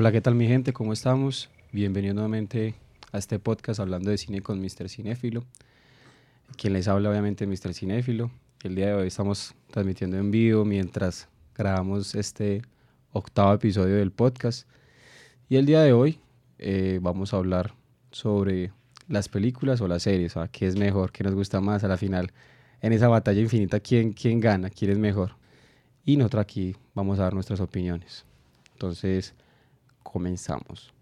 Hola, ¿qué tal mi gente? ¿Cómo estamos? Bienvenido nuevamente a este podcast hablando de cine con Mr. Cinéfilo. Quien les habla obviamente Mr. Cinéfilo. El día de hoy estamos transmitiendo en vivo mientras grabamos este octavo episodio del podcast. Y el día de hoy eh, vamos a hablar sobre las películas o las series, o qué es mejor, qué nos gusta más a la final. En esa batalla infinita, ¿quién, quién gana? ¿Quién es mejor? Y nosotros aquí vamos a dar nuestras opiniones. Entonces, comenzamos.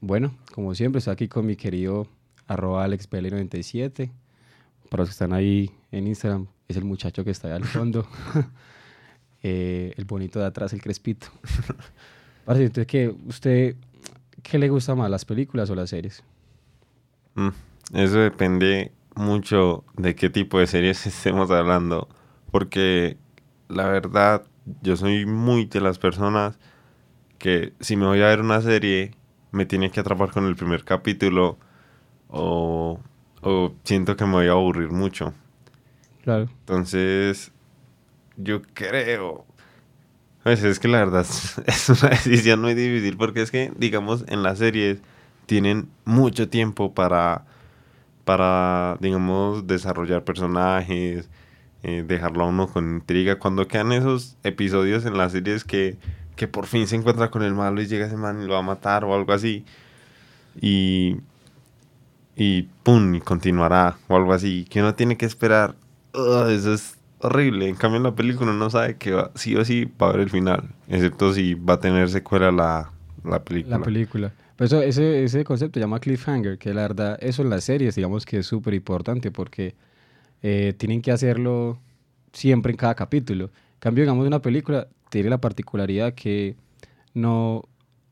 Bueno, como siempre, estoy aquí con mi querido arroba AlexPL97. Para los que están ahí en Instagram, es el muchacho que está ahí al fondo. Eh, el bonito de atrás, el crespito. entonces, ¿qué, ¿usted qué le gusta más, las películas o las series? Mm, eso depende mucho de qué tipo de series estemos hablando. Porque la verdad, yo soy muy de las personas que si me voy a ver una serie, me tiene que atrapar con el primer capítulo o, o siento que me voy a aburrir mucho. Claro. Entonces, yo creo. Pues es que la verdad es una decisión muy difícil porque es que, digamos, en las series tienen mucho tiempo para, para digamos, desarrollar personajes, eh, dejarlo a uno con intriga. Cuando quedan esos episodios en las series que, que por fin se encuentra con el malo y llega ese man y lo va a matar o algo así. Y, y pum, y continuará o algo así. Que uno tiene que esperar. eso es horrible. En cambio, en la película uno sabe que va, sí o sí va a haber el final. Excepto si va a tener secuela la, la película. La película. Pero eso, ese, ese concepto se llama cliffhanger, que la verdad, eso en las series, digamos que es súper importante porque eh, tienen que hacerlo siempre en cada capítulo. En cambio, digamos, una película tiene la particularidad que no,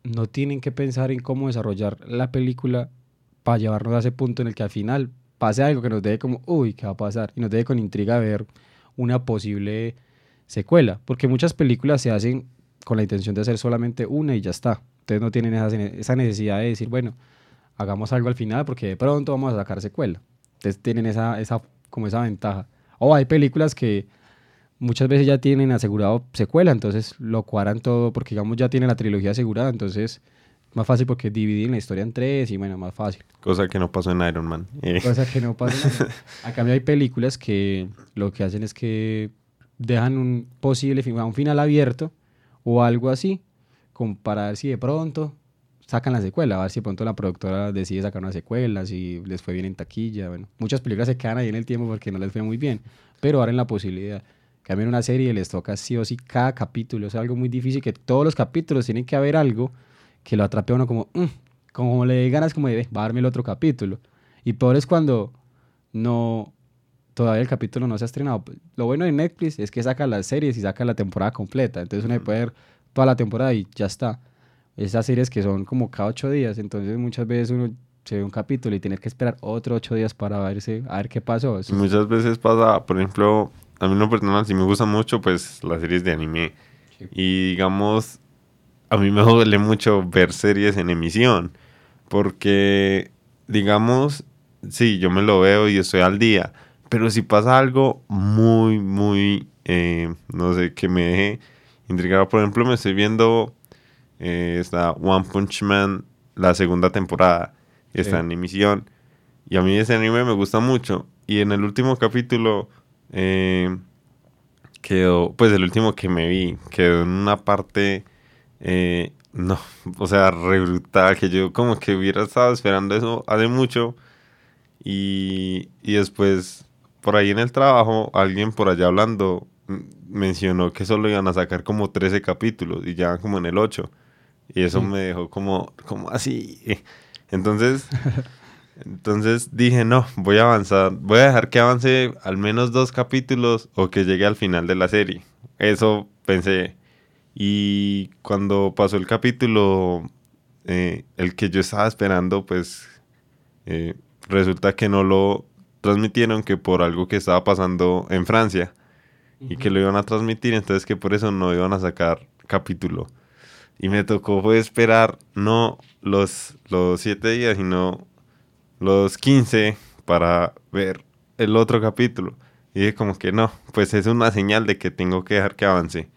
no tienen que pensar en cómo desarrollar la película para llevarnos a ese punto en el que al final pase algo que nos deje como, uy, ¿qué va a pasar? Y nos deje con intriga ver una posible secuela, porque muchas películas se hacen con la intención de hacer solamente una y ya está. Entonces no tienen esa, necesidad de decir, bueno, hagamos algo al final porque de pronto vamos a sacar secuela. Entonces tienen esa, esa, como esa ventaja. O hay películas que muchas veces ya tienen asegurado secuela, entonces lo cuadran todo porque digamos ya tienen la trilogía asegurada, entonces más fácil porque dividen la historia en tres y bueno, más fácil. Cosa que no pasó en Iron Man. Cosa que no pasó en Iron Man. A cambio hay películas que lo que hacen es que dejan un posible un final abierto o algo así, como para ver si de pronto sacan la secuela, a ver si de pronto la productora decide sacar una secuela, si les fue bien en taquilla, bueno, muchas películas se quedan ahí en el tiempo porque no les fue muy bien, pero ahora en la posibilidad. Cambian una serie y les toca sí o sí cada capítulo, es algo muy difícil que todos los capítulos tienen que haber algo que lo atrape a uno como, mm", como le dé ganas como de, va a darme el otro capítulo. Y peor es cuando no, todavía el capítulo no se ha estrenado. Lo bueno de Netflix es que saca las series y saca la temporada completa. Entonces uno puede ver toda la temporada y ya está. Esas series que son como cada ocho días, entonces muchas veces uno se ve un capítulo y tiene que esperar otro ocho días para verse, a ver qué pasó. Muchas veces pasa, por ejemplo, a mí no personal, si me gusta mucho, pues las series de anime. Y digamos, a mí me duele mucho ver series en emisión, porque, digamos, sí, yo me lo veo y estoy al día, pero si pasa algo muy, muy, eh, no sé, que me deje intrigado, por ejemplo, me estoy viendo eh, esta One Punch Man, la segunda temporada, está en emisión, y a mí ese anime me gusta mucho, y en el último capítulo... Eh, quedó, pues el último que me vi, quedó en una parte eh, no, o sea, re brutal, que yo como que hubiera estado esperando eso hace mucho y, y después por ahí en el trabajo alguien por allá hablando mencionó que solo iban a sacar como 13 capítulos y ya como en el 8 y eso me dejó como, como así. Entonces, entonces dije, no, voy a avanzar, voy a dejar que avance al menos dos capítulos o que llegue al final de la serie. Eso pensé. Y cuando pasó el capítulo, eh, el que yo estaba esperando, pues eh, resulta que no lo transmitieron, que por algo que estaba pasando en Francia y que lo iban a transmitir, entonces que por eso no iban a sacar capítulo. Y me tocó fue esperar no los, los siete días, sino los 15 para ver el otro capítulo. Y dije como que no, pues es una señal de que tengo que dejar que avance.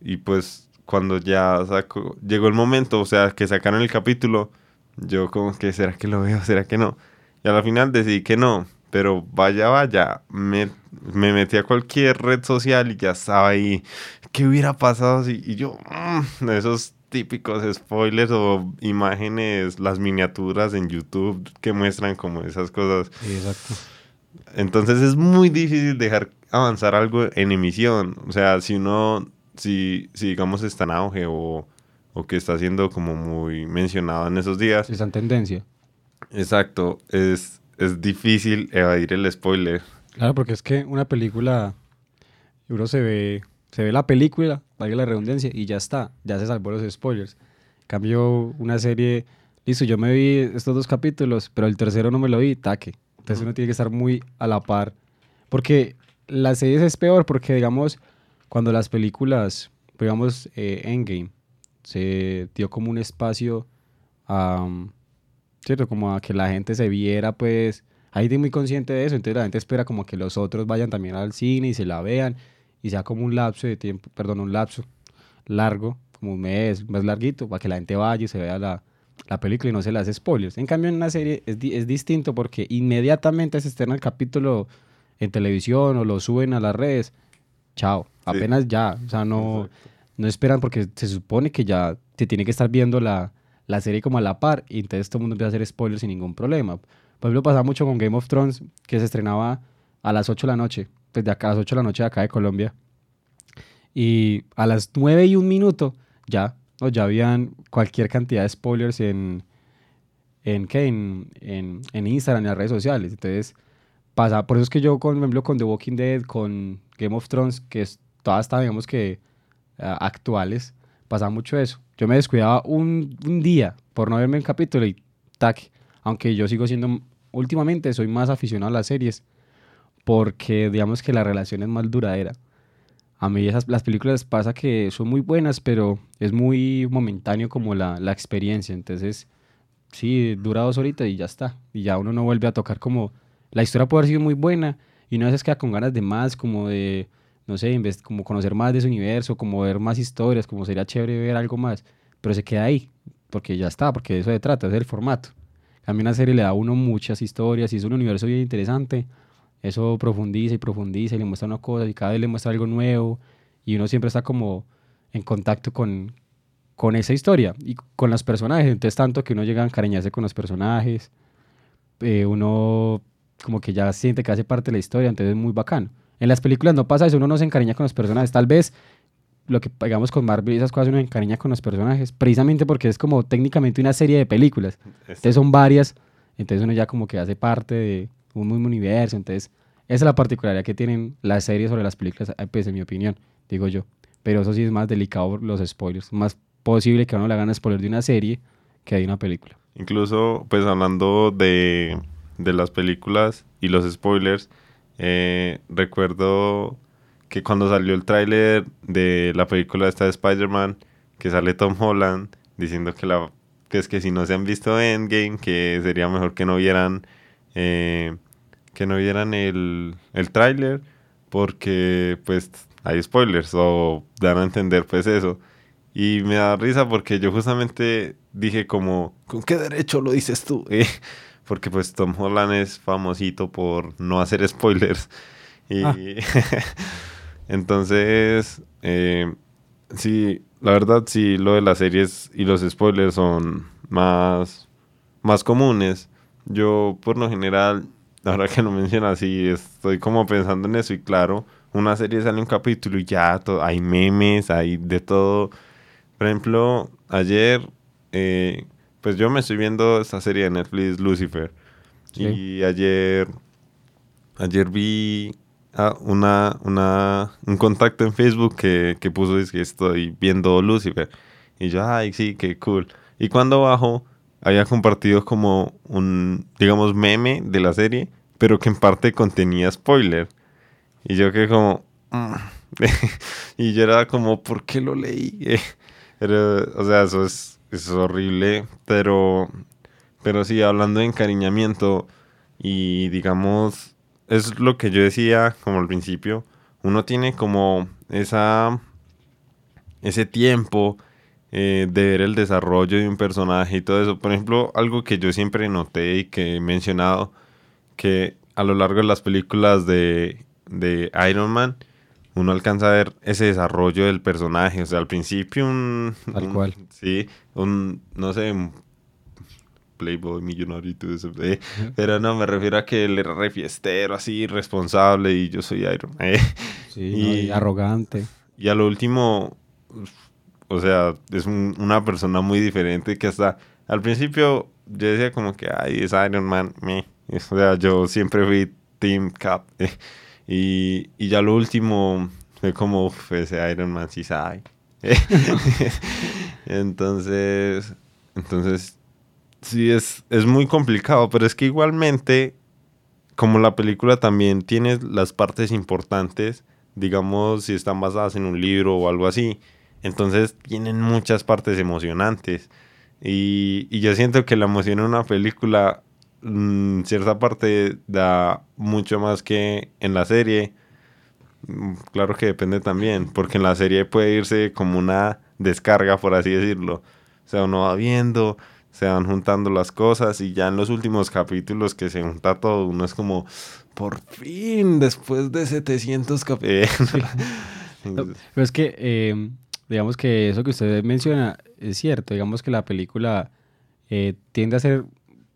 Y pues cuando ya saco, llegó el momento, o sea, que sacaron el capítulo, yo como que, ¿será que lo veo? ¿Será que no? Y a la final decidí que no, pero vaya, vaya, me, me metí a cualquier red social y ya estaba ahí. ¿Qué hubiera pasado si? Y yo, mm, esos típicos spoilers o imágenes, las miniaturas en YouTube que muestran como esas cosas. Exacto. Entonces es muy difícil dejar avanzar algo en emisión. O sea, si uno, si, si digamos está en auge o, o que está siendo como muy mencionado en esos días. Esa tendencia. Exacto, es, es difícil evadir el spoiler. Claro, porque es que una película, uno se ve, se ve la película, valga la redundancia, y ya está, ya se salvó los spoilers. En cambio, una serie, listo, yo me vi estos dos capítulos, pero el tercero no me lo vi, taque. Entonces uno tiene que estar muy a la par. Porque las series es peor porque, digamos, cuando las películas, digamos, eh, Endgame, se dio como un espacio a, ¿cierto? Como a que la gente se viera, pues, ahí estoy muy consciente de eso, entonces la gente espera como que los otros vayan también al cine y se la vean y sea como un lapso de tiempo, perdón, un lapso largo, como un mes, más larguito, para que la gente vaya y se vea la, la película y no se le hace spoilers. En cambio, en una serie es, es distinto porque inmediatamente se estrena el capítulo en televisión o lo suben a las redes. Chao, apenas ya. O sea, no, no esperan porque se supone que ya te tiene que estar viendo la, la serie como a la par y entonces todo el mundo empieza a hacer spoilers sin ningún problema. Por ejemplo, pasaba mucho con Game of Thrones que se estrenaba a las 8 de la noche, desde acá a las 8 de la noche de acá de Colombia. Y a las 9 y un minuto ya o ya habían cualquier cantidad de spoilers en, en, ¿qué? en, en, en Instagram, en las redes sociales. Entonces, pasa, por eso es que yo, con, por con The Walking Dead, con Game of Thrones, que es, todas están, digamos que, actuales, pasa mucho eso. Yo me descuidaba un, día por no verme un capítulo y tac, aunque yo sigo siendo, últimamente soy más aficionado a las series, porque digamos que la relación es más duradera a mí esas, las películas pasa que son muy buenas, pero es muy momentáneo como la, la experiencia. Entonces, sí, dura dos horitas y ya está. Y ya uno no vuelve a tocar como... La historia puede haber sido muy buena y uno a veces queda con ganas de más, como de, no sé, como conocer más de ese universo, como ver más historias, como sería chévere ver algo más. Pero se queda ahí, porque ya está, porque de eso se trata, es el formato. A mí una serie le da a uno muchas historias y es un universo bien interesante eso profundiza y profundiza y le muestra una cosa y cada vez le muestra algo nuevo y uno siempre está como en contacto con, con esa historia y con los personajes. Entonces, tanto que uno llega a encariñarse con los personajes, eh, uno como que ya siente que hace parte de la historia, entonces es muy bacano. En las películas no pasa eso, uno no se encariña con los personajes. Tal vez lo que pegamos con Marvel y esas cosas uno se encariña con los personajes, precisamente porque es como técnicamente una serie de películas. Entonces son varias, entonces uno ya como que hace parte de un mismo universo. Entonces, esa es la particularidad que tienen las series sobre las películas, eh, pues en mi opinión, digo yo. Pero eso sí es más delicado los spoilers. Más posible que a uno le hagan spoiler de una serie que de una película. Incluso, pues hablando de, de las películas y los spoilers, eh, recuerdo que cuando salió el tráiler de la película esta de Spider-Man, que sale Tom Holland diciendo que la que es que si no se han visto Endgame, que sería mejor que no vieran eh, que no vieran el, el tráiler porque pues hay spoilers o dan a entender pues eso. Y me da risa porque yo justamente dije como, ¿con qué derecho lo dices tú? Eh, porque pues Tom Holland es famosito por no hacer spoilers. Y ah. entonces, eh, sí, la verdad sí, lo de las series y los spoilers son más, más comunes. Yo por lo general ahora que lo mencionas, así, estoy como pensando en eso y claro, una serie sale un capítulo y ya hay memes, hay de todo. Por ejemplo, ayer, eh, pues yo me estoy viendo esta serie de Netflix, Lucifer. Y ayer, ayer vi una, una, un contacto en Facebook que, que puso es que estoy viendo Lucifer. Y yo, ay, sí, qué cool. Y cuando bajo, había compartido como un, digamos, meme de la serie, pero que en parte contenía spoiler. Y yo que como... Mm". y yo era como, ¿por qué lo leí? Pero, o sea, eso es, es horrible, pero Pero sí, hablando de encariñamiento y digamos, es lo que yo decía como al principio, uno tiene como esa ese tiempo eh, de ver el desarrollo de un personaje y todo eso. Por ejemplo, algo que yo siempre noté y que he mencionado, que a lo largo de las películas de, de Iron Man, uno alcanza a ver ese desarrollo del personaje. O sea, al principio un... Tal cual. Sí, un, no sé, un playboy millonario y todo eso. eh, Pero no, me refiero a que él era refiestero, así, responsable y yo soy Iron Man. eh. Sí, ¿no? y arrogante. Y a lo último, o sea, es un- una persona muy diferente que hasta al principio yo decía como que, ay, es Iron Man, me. O sea, yo siempre fui Team Cap. eh. Y, y ya lo último fue como, "Uf, ese Iron Man sí sabe. entonces, entonces, sí es, es muy complicado, pero es que igualmente, como la película también tiene las partes importantes, digamos, si están basadas en un libro o algo así, entonces tienen muchas partes emocionantes. Y, y yo siento que la emoción en una película, mm, cierta parte da mucho más que en la serie. Mm, Claro que depende también, porque en la serie puede irse como una descarga, por así decirlo. O sea, uno va viendo, se van juntando las cosas y ya en los últimos capítulos que se junta todo, uno es como, por fin, después de 700 capítulos. Pero es que, eh, digamos que eso que usted menciona es cierto. Digamos que la película eh, tiende a ser.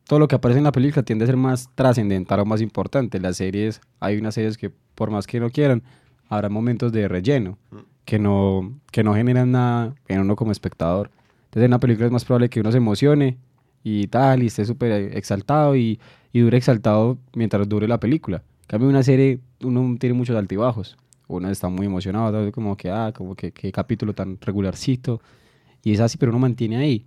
Todo lo que aparece en la película tiende a ser más trascendental o más importante. Las series, hay unas series que, por más que no quieran, habrá momentos de relleno que no, que no generan nada en uno como espectador. Entonces, en una película es más probable que uno se emocione y tal, y esté súper exaltado y, y dure exaltado mientras dure la película. En cambio, una serie uno tiene muchos altibajos. Uno está muy emocionado, como que, ah, como que qué capítulo tan regularcito. Y es así, pero uno mantiene ahí.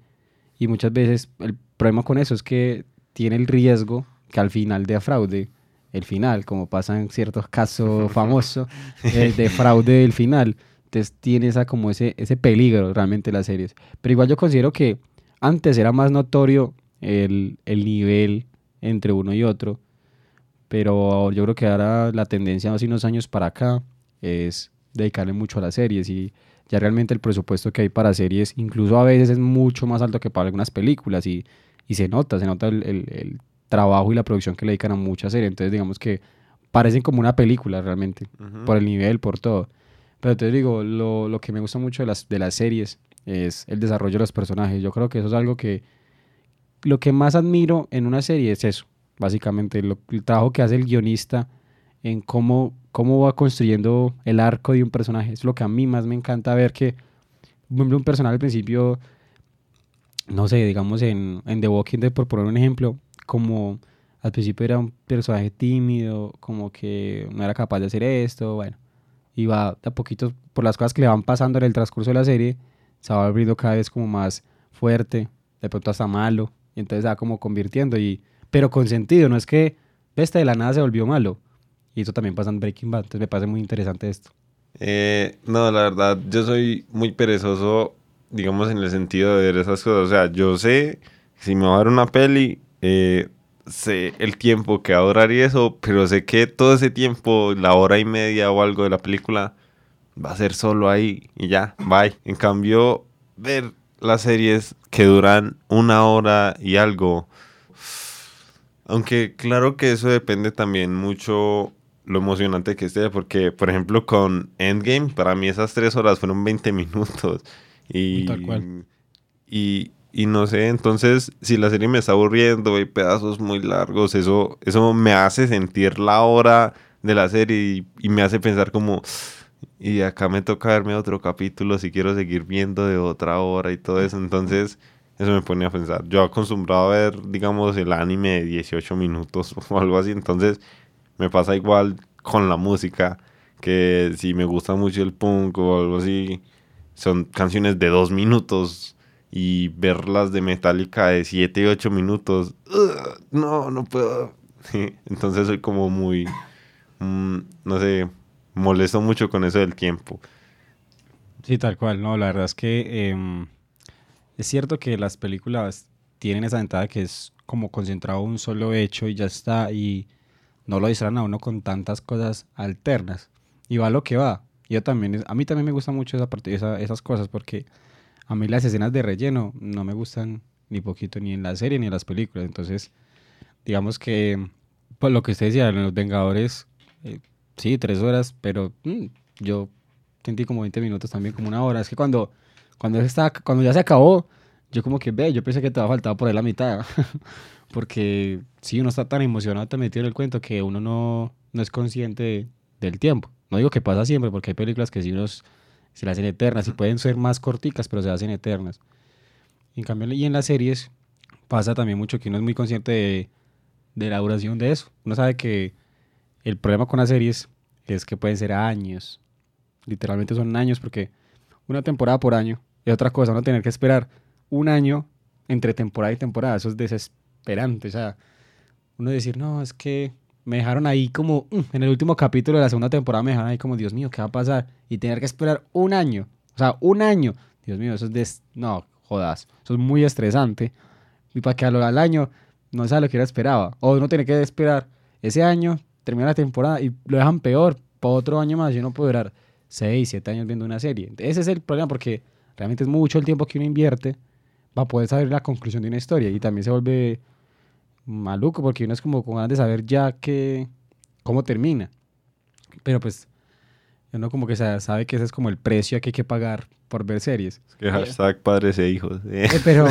Y muchas veces el problema con eso es que tiene el riesgo que al final de fraude, el final, como pasa en ciertos casos famosos, eh, de fraude del final. Entonces tiene esa, como ese, ese peligro realmente las series. Pero igual yo considero que antes era más notorio el, el nivel entre uno y otro. Pero yo creo que ahora la tendencia hace unos años para acá es dedicarle mucho a las series y ya realmente el presupuesto que hay para series incluso a veces es mucho más alto que para algunas películas y, y se nota, se nota el, el- el trabajo y la producción que le dedican a muchas series. Entonces digamos que parecen como una película realmente, por el nivel, por todo. Pero te digo, lo, lo que me gusta mucho de las, de las series es el desarrollo de los personajes. Yo creo que eso es algo que lo que más admiro en una serie es eso, básicamente, lo- el trabajo que hace el guionista en cómo, cómo va construyendo el arco de un personaje. Es lo que a mí más me encanta ver que, un personaje al principio, no sé, digamos en, The Walking Dead, por poner un ejemplo, como al principio era un personaje tímido, como que no era capaz de hacer esto, bueno, y va a poquito por las cosas que le van pasando en el transcurso de la serie, se va volviendo cada vez como más fuerte, de pronto hasta malo, y entonces se va como convirtiendo, y, pero con sentido, no es que este de la nada se volvió malo, y eso también pasa en Breaking Bad, entonces me parece muy interesante esto. Eh, no, la verdad, yo soy muy perezoso, digamos, en el sentido de ver esas cosas. O sea, yo sé, si me va a dar una peli, eh, sé el tiempo que va a durar y eso, pero sé que todo ese tiempo, la hora y media o algo de la película, va a ser solo ahí y ya, bye. En cambio, ver las series que duran una hora y algo, aunque claro que eso depende también mucho lo emocionante que esté, porque por ejemplo con Endgame, para mí esas tres horas fueron 20 minutos. Y, Tal cual. y, y no sé, entonces si la serie me está aburriendo, hay pedazos muy largos, eso, eso me hace sentir la hora de la serie y, y me hace pensar como, y acá me toca verme otro capítulo si quiero seguir viendo de otra hora y todo eso, entonces eso me pone a pensar. Yo acostumbrado a ver, digamos, el anime de 18 minutos o algo así, entonces me pasa igual con la música, que si me gusta mucho el punk o algo así, son canciones de dos minutos y verlas de Metallica de 7 y 8 minutos, no, no puedo. Entonces soy como muy, mm, no sé, molesto mucho con eso del tiempo. Sí, tal cual, no, la verdad es que em, es cierto que las películas tienen esa ventaja que es como concentrado en un solo hecho y ya está, y no lo distraen a uno con tantas cosas alternas. Y va lo que va. Yo también, a mí también me gusta mucho esa parte, esa, esas cosas porque a mí las escenas de relleno no me gustan ni poquito, ni en la serie ni en las películas. Entonces, digamos que, pues lo que usted decía, en Los Vengadores, eh, sí, tres horas, pero mm, yo sentí como 20 minutos también, como una hora. Es que cuando, cuando, está, cuando ya se acabó, yo como que ve, yo pensé que te va a faltar por ahí la mitad. Porque si uno está tan emocionado, tan metido en el cuento que uno no, no es consciente del tiempo. No digo que pasa siempre, porque hay películas que sí unos se las hacen eternas y pueden ser más corticas, pero se hacen eternas. En cambio, y en las series pasa también mucho que uno es muy consciente de, de la duración de eso. Uno sabe que el problema con las series es que pueden ser años. Literalmente son años porque una temporada por año es otra cosa, no tener que esperar un año entre temporada y temporada. Eso es desesperante. O sea, uno decir, no, es que me dejaron ahí como, mm, en el último capítulo de la segunda temporada me dejaron ahí como, Dios mío, ¿qué va a pasar? Y tener que esperar un año. O sea, un año. Dios mío, eso es de... No, jodas. Eso es muy estresante. Y para que al año no sea lo que era esperaba. O no tiene que esperar ese año, termina la temporada y lo dejan peor. Para otro año más, yo no puedo durar 6, 7 años viendo una serie. Ese es el problema porque realmente es mucho el tiempo que uno invierte para poder saber la conclusión de una historia. Y también se vuelve maluco porque uno es como con ganas de saber ya que, cómo termina. Pero pues uno como que sabe que ese es como el precio que hay que pagar por ver series. que hashtag padres e hijos. Eh, pero,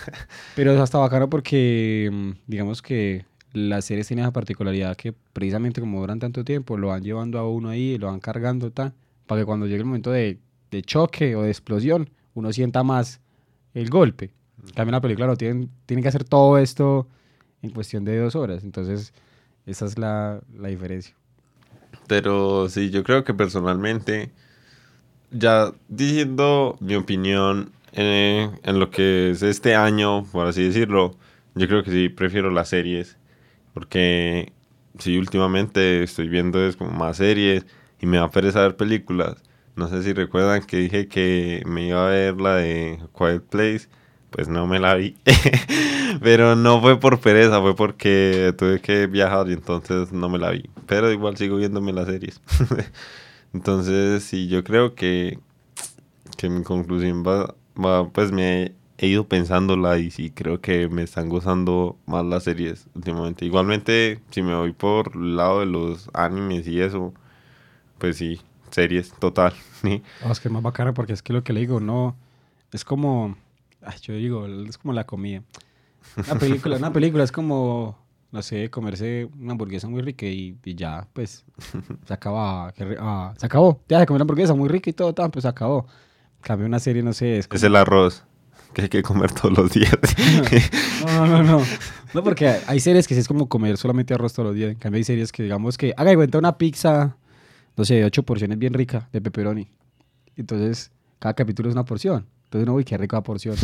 pero es hasta bacano porque mm, digamos que las series tienen esa particularidad que precisamente como duran tanto tiempo, lo van llevando a uno ahí, lo van cargando tal, para que cuando llegue el momento de, de choque o de explosión, uno sienta más el golpe. También la película lo tienen, tienen que hacer todo esto en cuestión de dos horas. Entonces, esa es la, la diferencia. Pero sí, yo creo que personalmente, ya diciendo mi opinión en, en, lo que es este año, por así decirlo, yo creo que sí prefiero las series. Porque sí, últimamente estoy viendo es como más series y me va a pereza ver películas. No sé si recuerdan que dije que me iba a ver la de Quiet Place. Pues no me la vi. Pero no fue por pereza, fue porque tuve que viajar y entonces no me la vi. Pero igual sigo viéndome las series. entonces, sí, yo creo que, que mi conclusión va, va, pues me he ido pensándola y sí creo que me están gozando más las series últimamente. Igualmente, si me voy por el lado de los animes y eso, pues sí, series, total. Oh, es que es más bacana porque es que lo que le digo, no, es como, ay, yo digo, es como la comida. Una película, una película es como, no sé, comerse una hamburguesa muy rica y, ya, pues, se acaba, ah, se acabó. Ya se comió una hamburguesa muy rica y todo, pues se acabó. Cambio una serie, no sé. Es, es el arroz que hay que comer todos los días. no, no, no, no. porque hay series que sí es como comer solamente arroz todos los días. En cambio hay series que digamos que, haga de cuenta una pizza no sé, de ocho porciones bien rica de pepperoni. Entonces, cada capítulo es una porción. Entonces uno, uy, qué rica porción.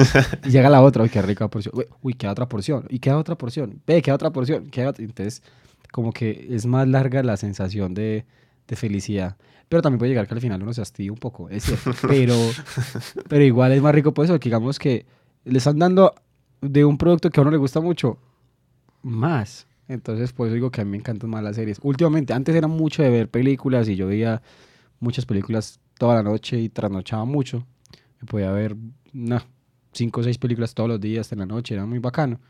y llega la otra, uy, qué rica porción. Uy, queda otra porción. Y queda otra porción. Ve, queda otra porción. Queda Entonces, como que es más larga la sensación de, de, felicidad. Pero también puede llegar que al final uno se hastille un poco, es cierto. Pero, pero igual es más rico por eso, que digamos que le están dando de un producto que a uno le gusta mucho, más. Entonces, por eso digo que a mí me encantan más las series. Últimamente, antes era mucho de ver películas y yo veía muchas películas toda la noche y trasnochaba mucho. Me podía ver, no, cinco o seis películas todos los días en la noche, era muy bacano.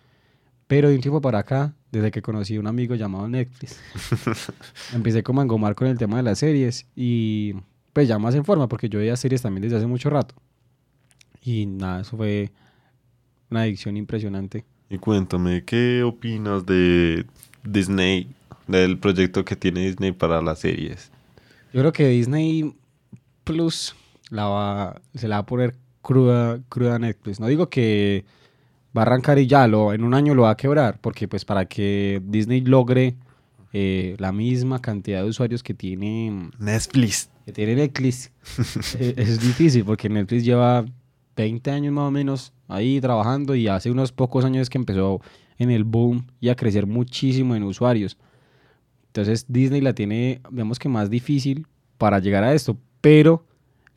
Pero de un tiempo para acá, desde que conocí a un amigo llamado Netflix, empecé como a engomar con el tema de las series y pues ya más en forma, porque yo veía series también desde hace mucho rato. Y nada, eso fue una adicción impresionante. Y cuéntame, ¿qué opinas de Disney, del proyecto que tiene Disney para las series? Yo creo que Disney Plus la va, se la va a poner cruda, cruda Netflix. No digo que va a arrancar y ya, lo, en un año lo va a quebrar, porque pues para que Disney logre eh, la misma cantidad de usuarios que tiene Netflix. Que tiene Netflix, eh, es difícil, porque Netflix lleva 20 años más o menos ahí trabajando y hace unos pocos años que empezó en el boom y a crecer muchísimo en usuarios. Entonces Disney la tiene, digamos que más difícil para llegar a esto, pero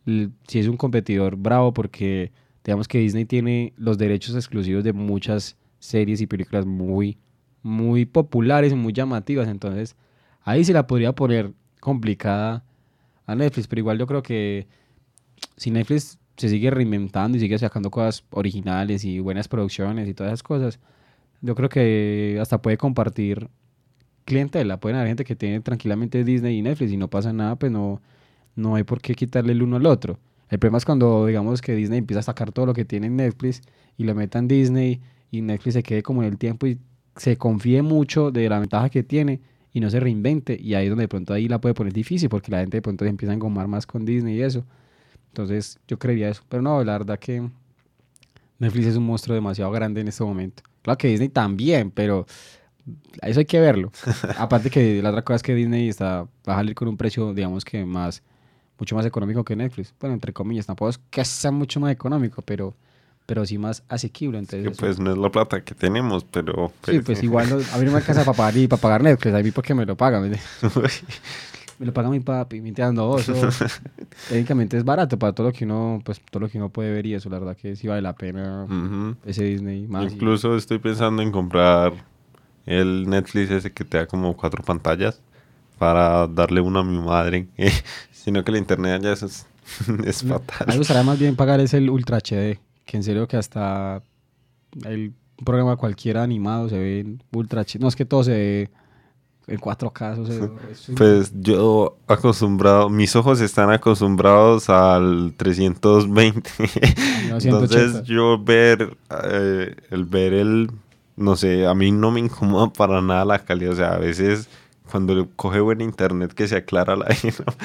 si es un competidor bravo porque digamos que Disney tiene los derechos exclusivos de muchas series y películas muy, muy populares, muy llamativas. Entonces, ahí se la podría poner complicada a Netflix, pero igual yo creo que si Netflix se sigue reinventando y sigue sacando cosas originales y buenas producciones y todas esas cosas, yo creo que hasta puede compartir clientela. Pueden haber gente que tiene tranquilamente Disney y Netflix y no pasa nada, pues no, no hay por qué quitarle el uno al otro. El problema es cuando, digamos, que Disney empieza a sacar todo lo que tiene en Netflix y lo meta en Disney y Netflix se quede como en el tiempo y se confíe mucho de la ventaja que tiene y no se reinvente. Y ahí es donde de pronto ahí la puede poner difícil porque la gente de pronto se empieza a engomar más con Disney y eso. Entonces yo creería eso. Pero no, la verdad que Netflix es un monstruo demasiado grande en este momento. Claro que Disney también, pero eso hay que verlo. Aparte que la otra cosa es que Disney está, va a salir con un precio, digamos que más, mucho más económico que Netflix. Bueno, entre comillas, tampoco es que sea mucho más económico, pero, pero sí más asequible. Entonces, pues no es la plata que tenemos, pero... sí, pues, pues igual a mí no me alcanza para pagar, para pagar Netflix, a mí porque me lo pagan. me lo paga mi papi, me entiendo, eso técnicamente es barato para todo lo que uno, pues todo lo que uno puede ver y eso, la verdad que sí vale la pena ese Disney más. Incluso estoy pensando en comprar el Netflix ese que te da como cuatro pantallas para darle una a mi madre, sino que la internet ya es, es fatal. A mí me gustaría más bien pagar ese el Ultra HD, que en serio que hasta el programa cualquiera animado se ve en Ultra HD, no es que todo se ve en cuatro casos. pues yo acostumbrado, mis ojos están acostumbrados al 320. Entonces yo ver, eh, el ver el, no sé, a mí no me incomoda para nada la calidad. O sea, a veces cuando coge buen internet que se aclara la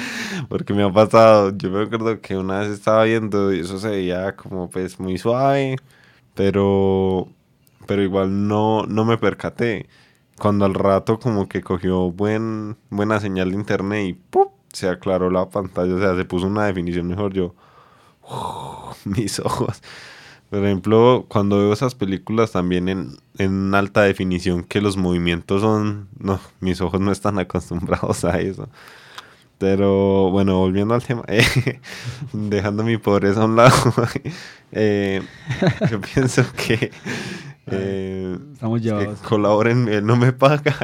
porque me ha pasado, yo me acuerdo que una vez estaba viendo y eso se veía como pues muy suave, pero, pero igual no, no me percaté cuando al rato como que cogió buen, buena señal de internet y ¡pum! se aclaró la pantalla, o sea, se puso una definición mejor, yo, mis ojos. Por ejemplo, cuando veo esas películas también en, en alta definición, que los movimientos son, no, mis ojos no están acostumbrados a eso. Pero bueno, volviendo al tema, dejando mi pobreza a un lado, eh, yo pienso que eh, Estamos llevados. colaboren, él no me paga.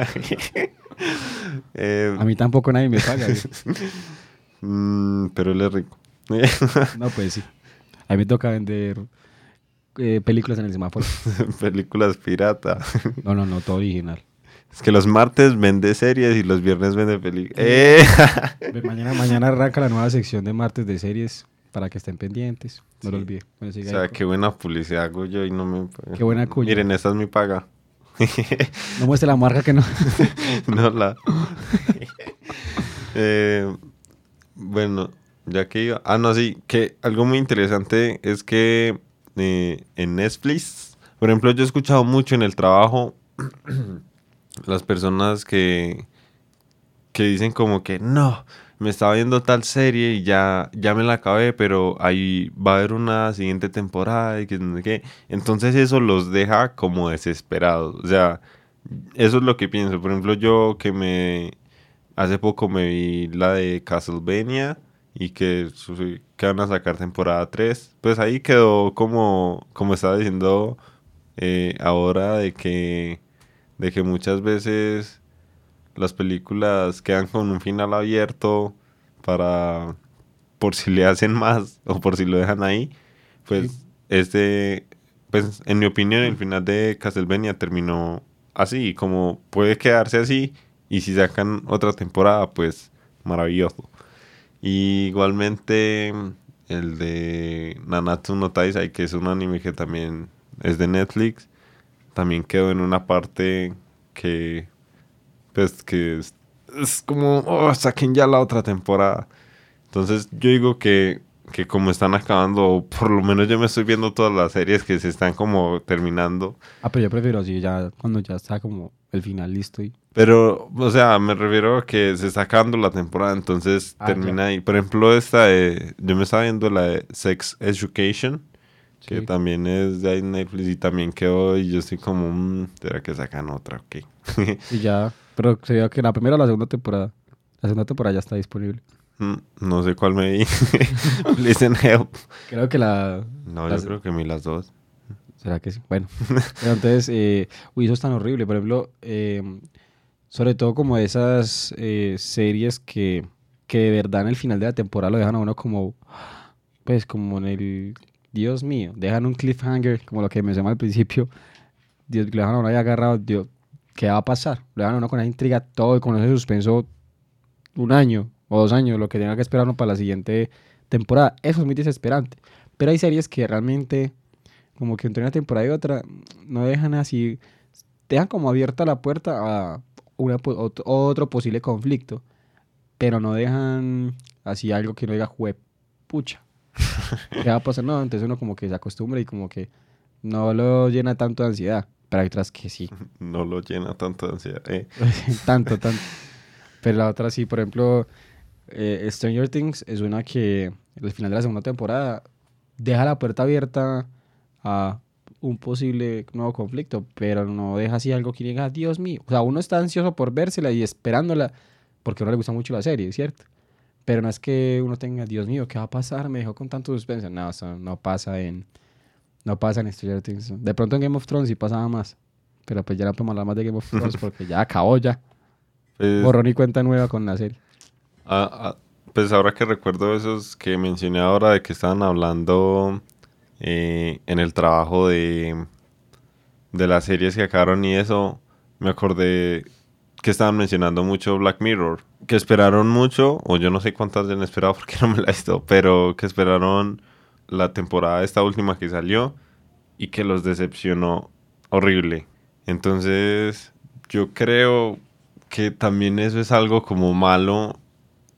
Eh, a mí tampoco nadie me paga. Mm, pero él es rico. no, pues sí. A mí me toca vender eh, películas en el semáforo. películas pirata. no, no, no, todo original. Es que los martes vende series y los viernes vende películas. mañana, mañana arranca la nueva sección de martes de series para que estén pendientes. No lo olviden. o sea, qué buena publicidad hago yo y no me... Qué buena cuya. Miren, esta es mi paga. no muestre la marca que no. no la... Eh, bueno, ya que iba... Ah, no, sí, que algo muy interesante es que en Netflix, por ejemplo, yo he escuchado mucho en el trabajo las personas que, que dicen como que no, me estaba viendo tal serie y ya, ya me la acabé, pero ahí va a haber una siguiente temporada y que no sé qué. Entonces eso los deja como desesperados. O sea, eso es lo que pienso. Por ejemplo, yo que me... Hace poco me vi la de Castlevania y que, que van a sacar temporada 3. Pues ahí quedó como, como estaba diciendo eh, ahora de que, de que muchas veces las películas quedan con un final abierto para por si le hacen más o por si lo dejan ahí, pues este pues en mi opinión el final de Castlevania terminó así, como puede quedarse así y si sacan otra temporada, pues maravilloso. Y igualmente el de Nanatsu no Taizai, que es un anime que también es de Netflix, también quedó en una parte que pues que es, como, oh, saquen ya la otra temporada. Entonces yo digo que, que como están acabando, por lo menos yo me estoy viendo todas las series que se están como terminando. Ah, pero yo prefiero así, ya cuando ya está como el final listo y... Pero, o sea, me refiero a que se está acabando la temporada, entonces ah, termina ahí. Por ejemplo, esta de, yo me estaba viendo la de Sex Education, que también es de Netflix y también quedó y yo estoy como, mmm, ¿será que sacan otra? Ok. y ya pero se que la primera o la segunda temporada. La segunda temporada ya está disponible. Mm, no sé cuál me vi. Listen Help. Creo que la. No, yo creo que vi las dos. ¿Será que sí? Bueno, entonces, eh, uy, eso es tan horrible. Por ejemplo, eh, sobre todo como esas eh, series que, que de verdad en el final de la temporada lo dejan a uno como, pues como en el, Dios mío, dejan un cliffhanger, como lo que me llama al principio, Dios, le dejan a uno ahí agarrado, Dios, ¿qué va a pasar? Le dejan a uno con esa intriga todo y con ese suspenso un año o dos años, lo que tenga que esperar uno para la siguiente temporada. Eso es muy desesperante. Pero hay series que realmente, como que entre una temporada y otra, no dejan así, dejan como abierta la puerta a una, otro posible conflicto, pero no dejan así algo que no diga, jue, pucha. ¿Qué va a pasar? No, entonces uno como que se acostumbra y como que no lo llena tanto de ansiedad. Pero hay otras que sí. No lo llena tanto de ansiedad. Eh. tanto, tanto. Pero la otra sí, por ejemplo, eh, Stranger Things es una que al final de la segunda temporada deja la puerta abierta a un posible nuevo conflicto, pero no deja así algo que diga, Dios mío. O sea, uno está ansioso por vérsela y esperándola porque a uno le gusta mucho la serie, ¿cierto? Pero no es que uno tenga, Dios mío, ¿qué va a pasar? Me dejó con tanto suspense. No, eso no pasa en, no pasa en Stranger Things. De pronto en Game of Thrones sí pasaba más. Pero pues ya no podemos hablar más de Game of Thrones porque ya acabó ya. Pues, Borrón y cuenta nueva con la serie. Ah, ah, pues ahora que recuerdo esos que mencioné ahora de que estaban hablando eh, en el trabajo de, de las series que acabaron y eso, me acordé que estaban mencionando mucho Black Mirror, que esperaron mucho, o yo no sé cuántas han esperado porque no me la he visto, pero que esperaron la temporada esta última que salió y que los decepcionó horrible. Entonces, yo creo que también eso es algo como malo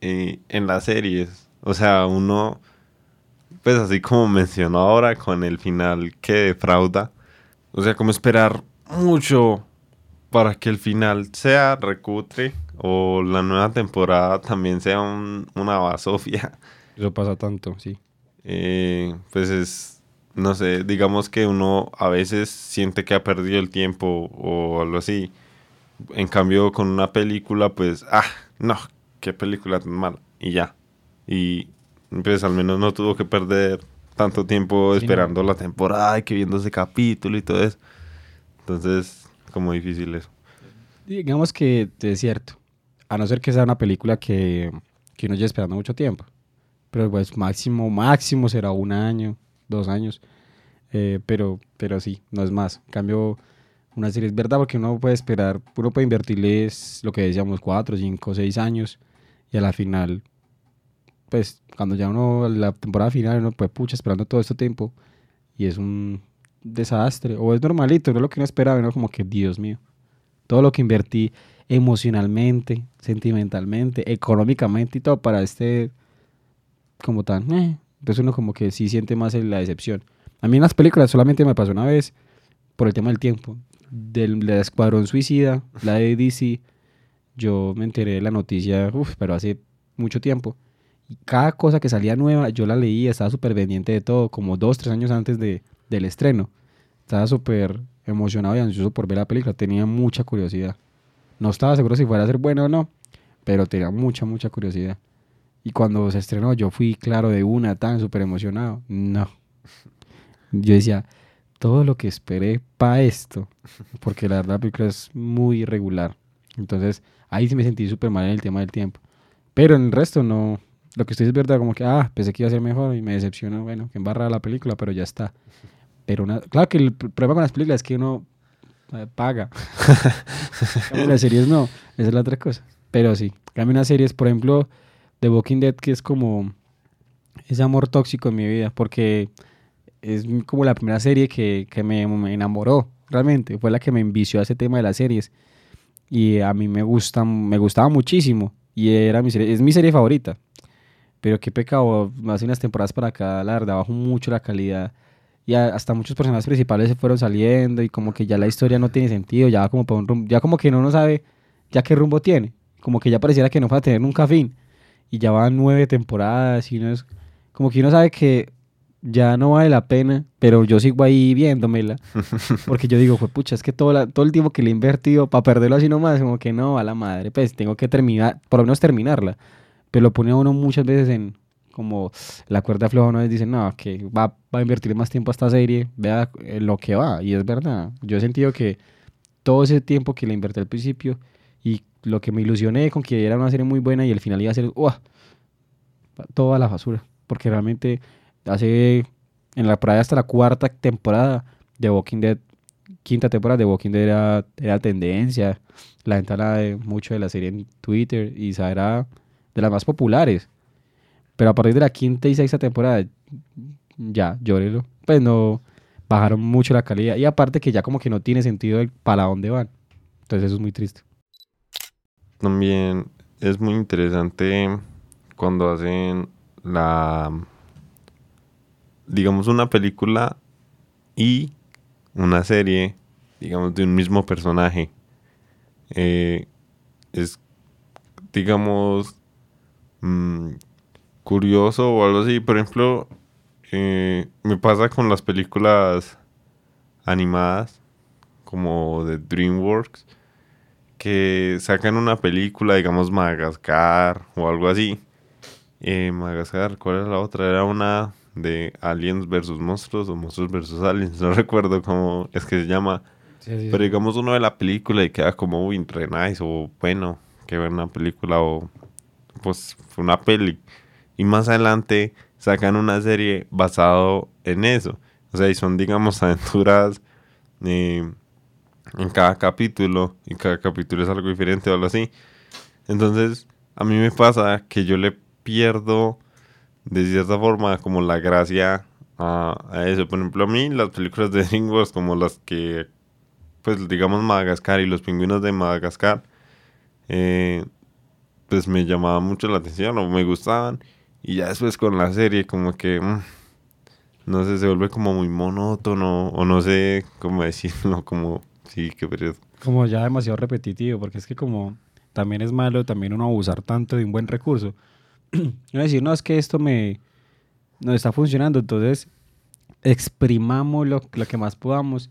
eh, en las series. O sea, uno, pues así como mencionó ahora con el final que defrauda. O sea, como esperar mucho para que el final sea recutre o la nueva temporada también sea una basofia. Eso pasa tanto, sí. Eh, pues es, no sé, digamos que uno a veces siente que ha perdido el tiempo o algo así. En cambio, con una película, pues, ah, no, qué película tan mala. Y ya. Y pues al menos no tuvo que perder tanto tiempo esperando la temporada y que viendo ese capítulo y todo eso. Entonces, como difícil eso. Digamos que es cierto. A no ser que sea una película que, que uno lleve esperando mucho tiempo. Pero pues máximo, máximo será un año, dos años. Eh, pero, pero sí, no es más. En cambio, una serie es verdad porque uno puede esperar, uno puede invertirles lo que decíamos, cuatro, cinco, seis años. Y a la final, pues cuando ya uno, la temporada final, uno pues pucha esperando todo este tiempo. Y es un desastre. O es normalito, no es lo que uno esperaba, ¿no? Como que, Dios mío. Todo lo que invertí emocionalmente, sentimentalmente, económicamente y todo para este como tan, eh. entonces uno como que sí siente más la decepción. A mí en las películas solamente me pasó una vez por el tema del tiempo. Del, del Escuadrón Suicida, la de DC, yo me enteré de la noticia, uf, pero hace mucho tiempo. Y cada cosa que salía nueva, yo la leía, estaba súper pendiente de todo, como dos, tres años antes de, del estreno. Estaba súper emocionado y ansioso por ver la película, tenía mucha curiosidad. No estaba seguro si fuera a ser bueno o no, pero tenía mucha, mucha curiosidad. Y cuando se estrenó, yo fui, claro, de una, tan súper emocionado. No. Yo decía, todo lo que esperé para esto, porque la verdad la película es muy irregular. Entonces, ahí sí me sentí súper mal en el tema del tiempo. Pero en el resto no. Lo que estoy es verdad, como que, ah, pensé que iba a ser mejor y me decepcionó. Bueno, que embarra la película, pero ya está. Pero una, claro que el problema con las películas es que uno eh, paga. las series no, esa es la otra cosa. Pero sí, cambio unas series, por ejemplo, The Walking Dead, que es como ese amor tóxico en mi vida, porque es como la primera serie que, que me, me, enamoró, realmente. Fue la que me envició a ese tema de las series. Y a mí me, gusta, me gustaba muchísimo. Y era mi serie, es mi serie favorita. Pero qué pecado, hace unas temporadas para acá, la verdad, bajó mucho la calidad. Y hasta muchos personajes principales se fueron saliendo y como que ya la historia no tiene sentido, ya como, para un ya como que no sabe ya qué rumbo tiene. Como que ya pareciera que no va a tener nunca fin y ya van nueve temporadas y uno es como que uno sabe que ya no vale la pena, pero yo sigo ahí viéndomela, porque yo digo, pues pucha, es que todo, todo el tiempo que le he invertido para perderlo así nomás, como que no, a la madre, pues tengo que terminar, por lo menos terminarla, pero lo pone a uno muchas veces en como la cuerda floja, una vez dicen, no, que va, va a invertir más tiempo a esta serie, vea lo que va. Y es verdad. Yo he sentido que todo ese tiempo que le invertí al principio y lo que me ilusioné con que era una serie muy buena y el final iba a ser, ¡uah! Toda la basura. Porque realmente hace, en la prueba hasta la cuarta temporada de Walking Dead, quinta temporada de Walking Dead era, era tendencia. La gente de mucho de la serie en Twitter y era de las más populares. Pero a partir de la quinta y sexta temporada, ya, llórelo. Pues no, bajaron mucho la calidad. Y aparte que ya como que no tiene sentido el para dónde van. Entonces eso es muy triste. También es muy interesante cuando hacen la, digamos, una película y una serie, digamos, de un mismo personaje. Eh, es, digamos, mm, curioso o algo así. Por ejemplo, eh, me pasa con las películas animadas, como de DreamWorks, que sacan una película, digamos, Madagascar o algo así. Eh, Madagascar, ¿cuál era la otra? Era una de Aliens versus Monstruos o Monstruos versus Aliens, no recuerdo cómo es que se llama. Pero digamos uno de la película y queda como, uy, nice, o bueno, que ver una película, o pues fue una peli. Y más adelante sacan una serie basado en eso. O sea, y son, digamos, aventuras eh, en cada capítulo, y cada capítulo es algo diferente o algo así. Entonces, a mí me pasa que yo le pierdo de cierta forma como la gracia a, eso. Por ejemplo, a mí las películas de DreamWorks como las que, pues digamos Madagascar y los pingüinos de Madagascar, eh, pues me llamaban mucho la atención o me gustaban. Y ya después con la serie como que, mm, no sé, se vuelve como muy monótono o no sé cómo decirlo, como, sí, qué periodo. Como ya demasiado repetitivo, porque es que como también es malo también uno abusar tanto de un buen recurso. no decir, no, es que esto me no está funcionando, entonces exprimamos lo, que más podamos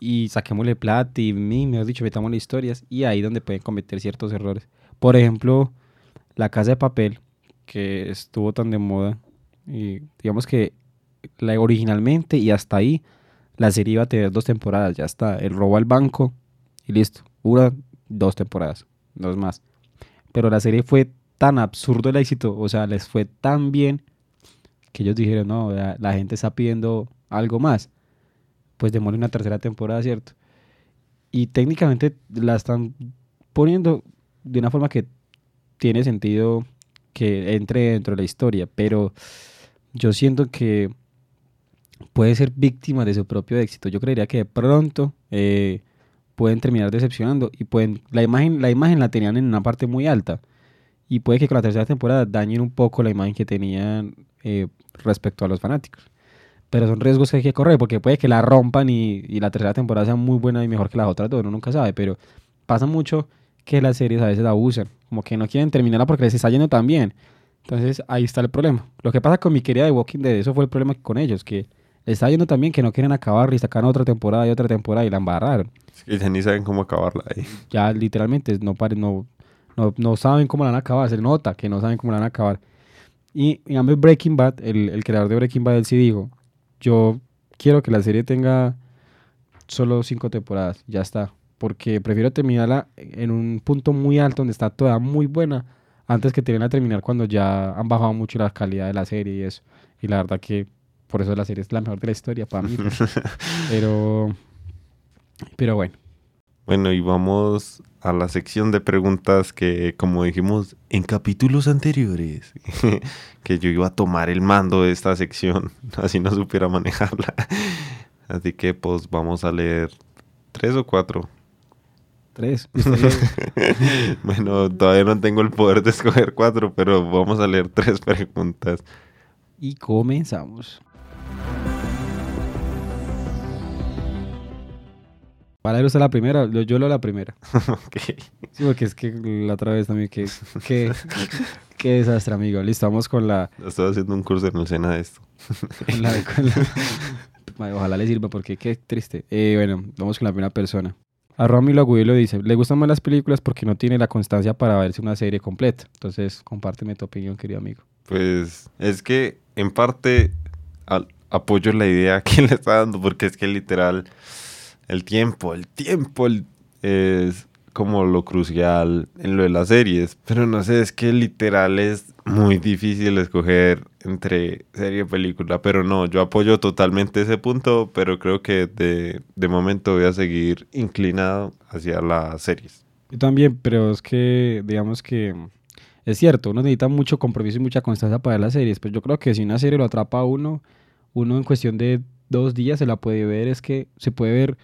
y saquémosle plata y, mejor dicho, metamos historias y ahí donde pueden cometer ciertos errores. Por ejemplo, La Casa de Papel, que estuvo tan de moda y digamos que la, originalmente y hasta ahí la serie iba a tener dos temporadas, ya está, el robo al banco y listo, una, dos temporadas, dos más. Pero la serie fue tan absurdo el éxito, o sea, les fue tan bien que ellos dijeron, no, la, gente está pidiendo algo más. Pues demore una tercera temporada, ¿cierto? Y técnicamente la están poniendo de una forma que tiene sentido que entre dentro de la historia, pero yo siento que puede ser víctima de su propio éxito. Yo creería que de pronto eh, pueden terminar decepcionando y pueden la imagen la imagen la tenían en una parte muy alta y puede que con la tercera temporada dañen un poco la imagen que tenían eh, respecto a los fanáticos. Pero son riesgos que hay que correr porque puede que la rompan y, la tercera temporada sea muy buena y mejor que las otras dos, uno nunca sabe, pero pasa mucho que las series a veces abusan, como que no quieren terminarla porque les está yendo tan bien. Entonces ahí está el problema. Lo que pasa con mi querida de Walking Dead, eso fue el problema con ellos, que les está yendo tan bien que no quieren acabar y sacar otra temporada y otra temporada y la embarraron. Es ya ni saben cómo acabarla ahí. Ya literalmente no, no, no, saben cómo la van a acabar, se nota que no saben cómo la van a acabar. Y en Breaking Bad, el, el creador de Breaking Bad, él sí dijo, yo quiero que la serie tenga solo cinco temporadas, ya está. Porque prefiero terminarla en un punto muy alto donde está toda muy buena antes que terminar a terminar cuando ya han bajado mucho la calidad de la serie y eso. Y la verdad que por eso la serie es la mejor de la historia para mí. Pero, pero bueno. Bueno, y vamos a la sección de preguntas que, como dijimos en capítulos anteriores, que yo iba a tomar el mando de esta sección, así no supiera manejarla. Así que pues vamos a leer tres o cuatro. Tres. bueno, todavía no tengo el poder de escoger cuatro, pero vamos a leer tres preguntas. Y comenzamos. Para usted la primera, yo, lo la primera. Sí, porque es que la otra vez también, que, qué desastre, amigo. Listo, vamos con la... Estoy haciendo un curso en el Sena de esto. Ojalá le sirva porque qué triste. Eh, bueno, vamos con la primera persona. A Romy Agudelo dice, le gustan más las películas porque no tiene la constancia para verse una serie completa. Entonces, compárteme tu opinión, querido amigo. Pues es que en parte apoyo la idea que le está dando porque es que literal el tiempo, el tiempo es como lo crucial en lo de las series. Pero no sé, es que literal es muy difícil escoger entre serie y película. Pero no, yo apoyo totalmente ese punto, pero creo que de, de momento voy a seguir inclinado hacia las series. Yo también, pero es que, digamos que es cierto, uno necesita mucho compromiso y mucha constancia para ver las series. Pero yo creo que si una serie lo atrapa a uno, uno en cuestión de dos días se la puede ver. Es que se puede ver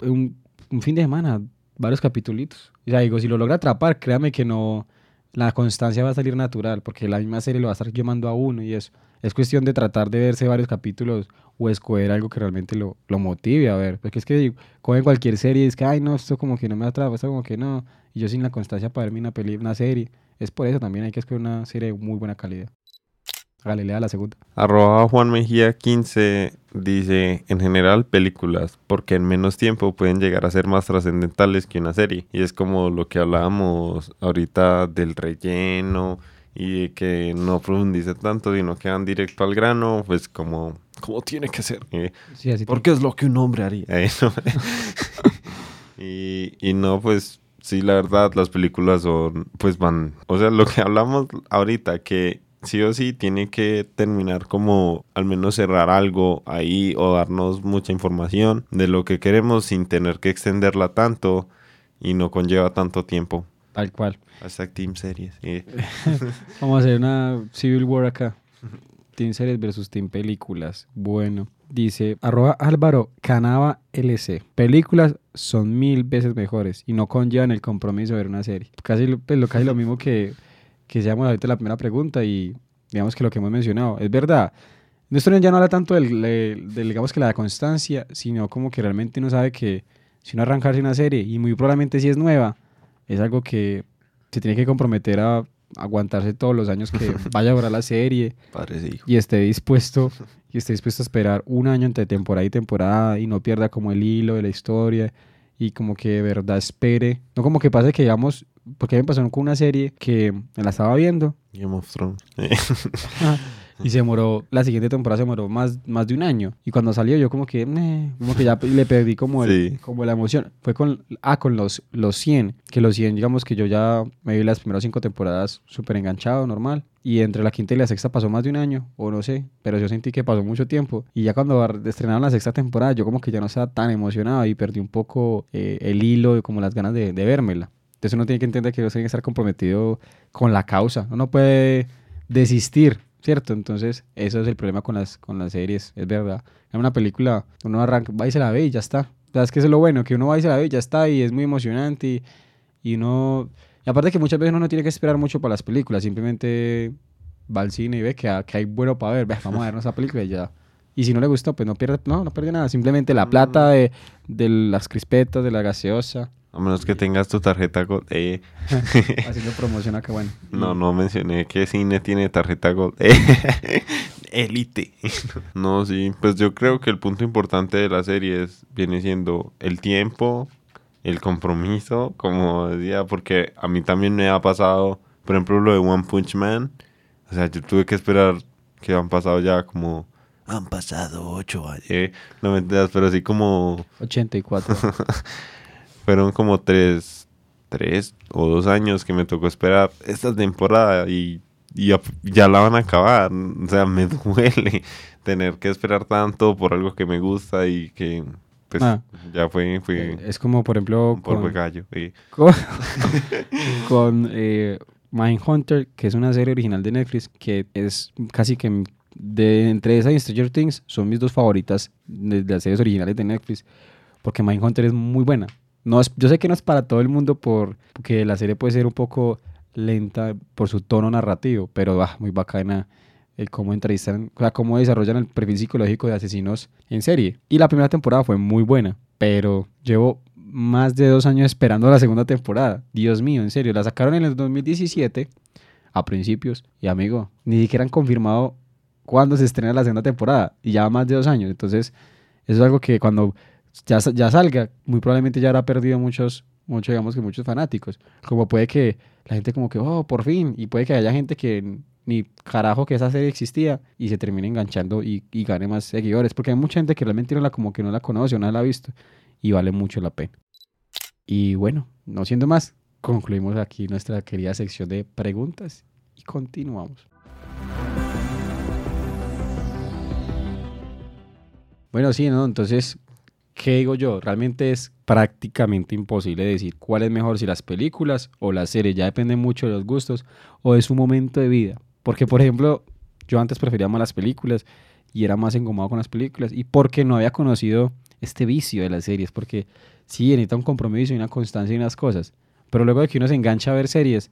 un, un fin de semana, varios capítulos. O sea, digo, si lo logra atrapar, créame que no, la constancia va a salir natural, porque la misma serie lo va a estar llamando a uno y eso. Es cuestión de tratar de verse varios capítulos o escoger algo que realmente lo, lo motive a ver. Porque es que cogen cualquier serie y es que, ay, no, esto como que no me atrapa, esto como que no. Y yo sin la constancia para verme una, peli, una serie. Es por eso también hay que escoger una serie de muy buena calidad. Galilea la segunda. Arroba Juan Mejía 15 dice, en general películas, porque en menos tiempo pueden llegar a ser más trascendentales que una serie. Y es como lo que hablábamos ahorita del relleno y que no profundice tanto, sino que van directo al grano, pues como, como tiene que ser. ¿eh? porque es lo que un hombre haría. ¿eh? y, y no, pues sí, la verdad, las películas son, pues van, o sea, lo que hablamos ahorita, que sí o sí tiene que terminar como al menos cerrar algo ahí o darnos mucha información de lo que queremos sin tener que extenderla tanto y no conlleva tanto tiempo. Tal cual. hasta Team Series. Vamos a hacer una Civil War acá. Team Series versus Team Películas. Bueno. Dice, arroba Álvaro Canava LC. Películas son mil veces mejores y no conllevan el compromiso de ver una serie. Casi, pues, lo, casi lo mismo que que seamos ahorita la primera pregunta y digamos que lo que hemos mencionado. Es verdad, nuestro ya no habla tanto del, digamos que la constancia, sino como que realmente uno sabe que si uno arrancarse una serie y muy probablemente si es nueva, es algo que se tiene que comprometer a aguantarse todos los años que vaya a durar la serie y esté dispuesto y esté dispuesto a esperar un año entre temporada y temporada y no pierda como el hilo de la historia y como que de verdad espere, no como que pase que digamos porque me pasó con una serie que me la estaba viendo. Game of Thrones. y se demoró, la siguiente temporada se demoró más, más de un año. Y cuando salió yo como que, como que ya le perdí como, el, como la emoción. Fue con, ah, con los, los 100, que los 100, digamos que yo ya me vi las primeras cinco temporadas súper enganchado, normal. Y entre la quinta y la sexta pasó más de un año, o no sé, pero yo sentí que pasó mucho tiempo. Y ya cuando estrenaron la sexta temporada, yo como que ya no estaba tan emocionado y perdí un poco eh, el hilo y como las ganas de, de vérmela. Entonces uno tiene que entender que uno tiene que estar comprometido con la causa. Uno puede desistir, ¿cierto? Entonces eso es el problema con las, con las series, es verdad. En una película uno arranca, va y se la ve y ya está. ¿Sabes qué es lo bueno? Que uno va y se la ve y ya está y es muy emocionante y, y uno... Y aparte que muchas veces uno no tiene que esperar mucho para las películas, simplemente va al cine y ve que, hay bueno para ver, vamos a ver esa película y ya. Y si no le gustó, pues no pierde, no, no pierde nada. Simplemente la plata de, de las crispetas, de la gaseosa. A menos que tengas tu tarjeta Gold. Eh. Haciendo promoción acá, bueno. No, no mencioné que cine tiene tarjeta Gold. Eh. Elite. no, sí. Pues yo creo que el punto importante de la serie es, viene siendo el tiempo, el compromiso, como decía, porque a mí también me ha pasado, por ejemplo, lo de One Punch Man. O sea, yo tuve que esperar que han pasado ya como han pasado ocho años. Eh, no me entiendas, pero así como... 84. Fueron como tres, tres o dos años que me tocó esperar esta temporada y, ya, la van a acabar. O sea, me duele tener que esperar tanto por algo que me gusta y que pues ah. ya fue, fue, eh, Es como, por ejemplo, con, gallo. Con, con eh, Mindhunter, que es una serie original de Netflix, que es casi que de entre esas y Stranger Things son mis dos favoritas de, de las series originales de Netflix, porque Mindhunter es muy buena. No yo sé que no es para todo el mundo por, porque la serie puede ser un poco lenta por su tono narrativo, pero ah, muy bacana el cómo entrevistan, o sea, cómo desarrollan el perfil psicológico de asesinos en serie. Y la primera temporada fue muy buena, pero llevo más de dos años esperando la segunda temporada. Dios mío, en serio, la sacaron en el 2017 a principios y amigo, ni siquiera han confirmado cuándo se estrena la segunda temporada y ya más de dos años. Entonces, eso es algo que cuando ya, ya salga, muy probablemente ya habrá perdido muchos, digamos que muchos fanáticos. Como puede que la gente como que, oh, por fin, y puede que haya gente que ni carajo que esa serie existía y se termine enganchando y, y gane más seguidores. Porque hay mucha gente que realmente no la, como que no la conoce o no la ha visto y vale mucho la pena. Y bueno, no siendo más, concluimos aquí nuestra querida sección de preguntas y continuamos. Bueno, sí, ¿no? Entonces, ¿qué digo yo? Realmente es prácticamente imposible decir cuál es mejor, si las películas o las series. Ya depende mucho de los gustos o de su momento de vida. Porque, por ejemplo, yo antes prefería más las películas y era más engomado con las películas. Y porque no había conocido este vicio de las series. Porque sí, necesita un compromiso y una constancia y unas cosas. Pero luego de que uno se engancha a ver series,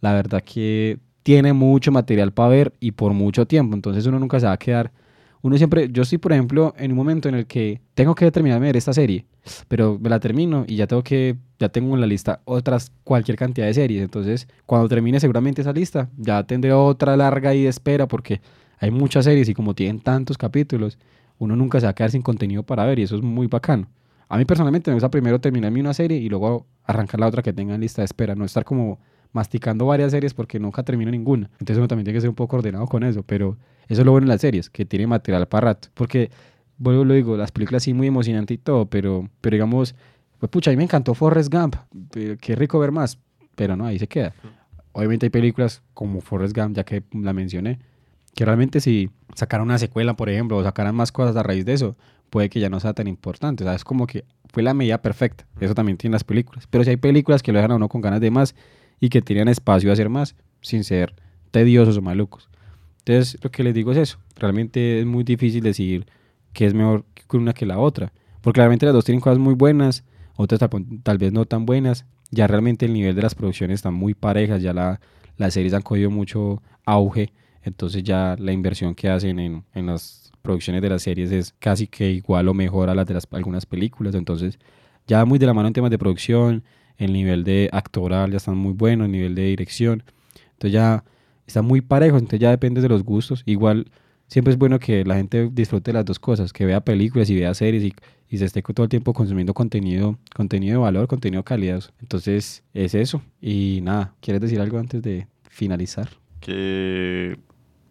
la verdad que tiene mucho material para ver y por mucho tiempo. Entonces uno nunca se va a quedar uno siempre, yo estoy por ejemplo en un momento en el que tengo que terminar de ver esta serie, pero me la termino y ya tengo que, ya tengo en la lista otras, cualquier cantidad de series. Entonces, cuando termine seguramente esa lista, ya tendré otra larga y de espera porque hay muchas series y como tienen tantos capítulos, uno nunca se va a quedar sin contenido para ver y eso es muy bacano. A mí personalmente me gusta primero terminarme una serie y luego arrancar la otra que tenga en lista de espera, no estar como masticando varias series porque nunca termino ninguna. Entonces uno también tiene que ser un poco ordenado con eso, pero eso es lo bueno en las series, que tiene material para rato. Porque, vuelvo lo digo, las películas sí muy emocionantes y todo, pero, pero digamos, pues pucha, a mí me encantó Forrest Gump, qué rico ver más, pero no, ahí se queda. Obviamente hay películas como Forrest Gump, ya que la mencioné, que realmente si sacaran una secuela, por ejemplo, o sacaran más cosas a raíz de eso, puede que ya no sea tan importante. O sea, es como que fue la medida perfecta. Eso también tiene las películas. Pero si hay películas que lo dejan a uno con ganas de más y que tienen espacio a hacer más, sin ser tediosos o malucos. Entonces, lo que les digo es eso. Realmente es muy difícil decir que es mejor una que la otra. Porque realmente las dos tienen cosas muy buenas, otras tal, vez no tan buenas. Ya realmente el nivel de las producciones están muy parejas, ya la, las series han cogido mucho auge. Entonces ya la inversión que hacen en, en las producciones de las series es casi que igual o mejor a las de las, algunas películas. Entonces ya muy de la mano en temas de producción, el nivel de actoral ya está muy bueno, el nivel de dirección. Entonces ya está muy parejo, entonces ya depende de los gustos. Igual siempre es bueno que la gente disfrute las dos cosas, que vea películas y vea series y, y se esté todo el tiempo consumiendo contenido, contenido de valor, contenido de calidad. Entonces es eso. Y nada, ¿quieres decir algo antes de finalizar? Que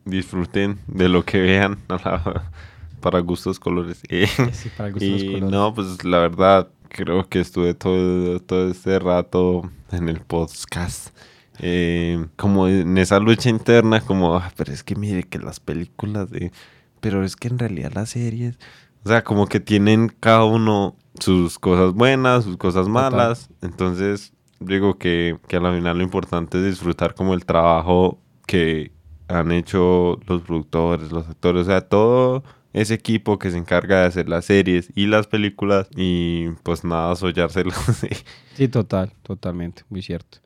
disfruten de lo que vean para gustos colores. Sí, para gustos y colores. no, pues la verdad, creo que estuve todo, todo este rato en el podcast. Eh, como en esa lucha interna, como, ah, pero es que mire que las películas de... Pero es que en realidad las series, o sea, como que tienen cada uno sus cosas buenas, sus cosas malas. Entonces, digo que, que a la final lo importante es disfrutar como el trabajo que han hecho los productores, los actores, o sea, todo ese equipo que se encarga de hacer las series y las películas y pues nada, sollárselos. sí, total, totalmente, muy cierto.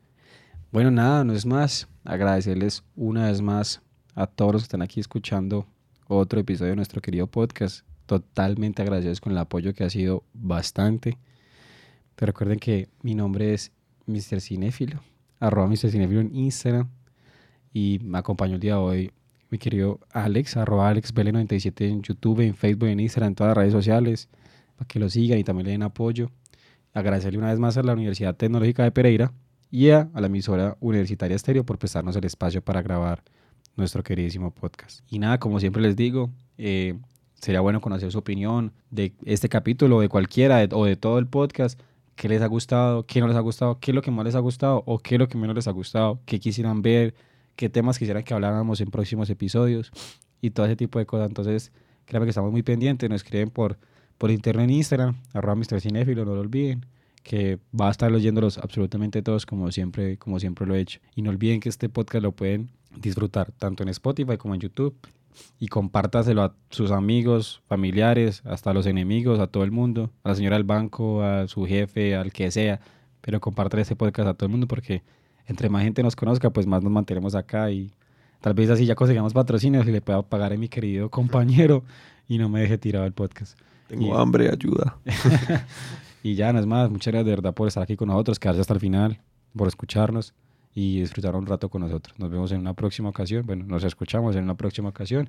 Bueno, nada, no es más. Agradecerles una vez más a todos los que están aquí escuchando otro episodio de nuestro querido podcast. Totalmente agradecidos con el apoyo que ha sido bastante. Pero recuerden que mi nombre es Mr. Cinefilo, arroba Mr. Cinefilo en Instagram. Y me acompañó el día de hoy mi querido Alex, arroba AlexBL97 en YouTube, en Facebook, en Instagram, en todas las redes sociales, para que lo sigan y también le den apoyo. Agradecerle una vez más a la Universidad Tecnológica de Pereira y a, la emisora Universitaria Estéreo por prestarnos el espacio para grabar nuestro queridísimo podcast. Y nada, como siempre les digo, eh, sería bueno conocer su opinión de este capítulo, de cualquiera o de todo el podcast. ¿Qué les ha gustado? ¿Qué no les ha gustado? ¿Qué es lo que más les ha gustado? ¿O qué es lo que menos les ha gustado? ¿Qué quisieran ver? Qué temas quisieran que habláramos en próximos episodios y todo ese tipo de cosas. Entonces, créanme que estamos muy pendientes. Nos escriben por, por internet en Instagram, arroba Mr. Cinéfilo, no lo olviden que va a estar leyéndolos absolutamente todos como siempre, como siempre lo he hecho. Y no olviden que este podcast lo pueden disfrutar tanto en Spotify como en YouTube. Y compártaselo a sus amigos, familiares, hasta a los enemigos, a todo el mundo, a la señora del banco, a su jefe, al que sea. Pero compártale este podcast a todo el mundo porque entre más gente nos conozca, pues más nos mantenemos acá y tal vez así ya conseguimos patrocinios y le pueda pagar a mi querido compañero y no me deje tirado el podcast. Tengo hambre, ayuda. y ya, no es más, muchas gracias de verdad por estar aquí con nosotros, quedarse hasta el final, por escucharnos y disfrutar un rato con nosotros. Nos vemos en una próxima ocasión, bueno, nos escuchamos en una próxima ocasión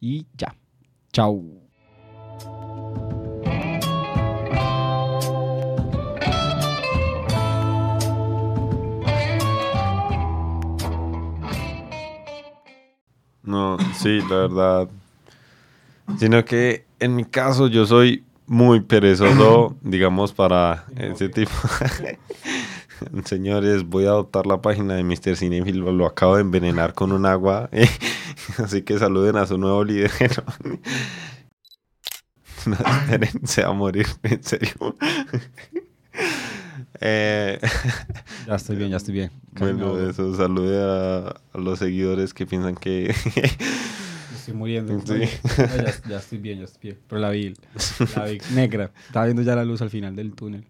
y ya. Chao. No, sí, la verdad. Sino que en mi caso yo soy muy perezoso, digamos, para ese tipo. Señores, voy a adoptar la página de Mr. Cinephile, lo acabo de envenenar con un agua, así que saluden a su nuevo líder. no, esperen, se va a morir, en serio. Eh, ya estoy bien, ya estoy bien. Bueno, eso, salude a, los seguidores que piensan que... estoy muriendo. ya, estoy bien, ya estoy bien. Pero la vi, la vi negra. Estaba viendo ya la luz al final del túnel.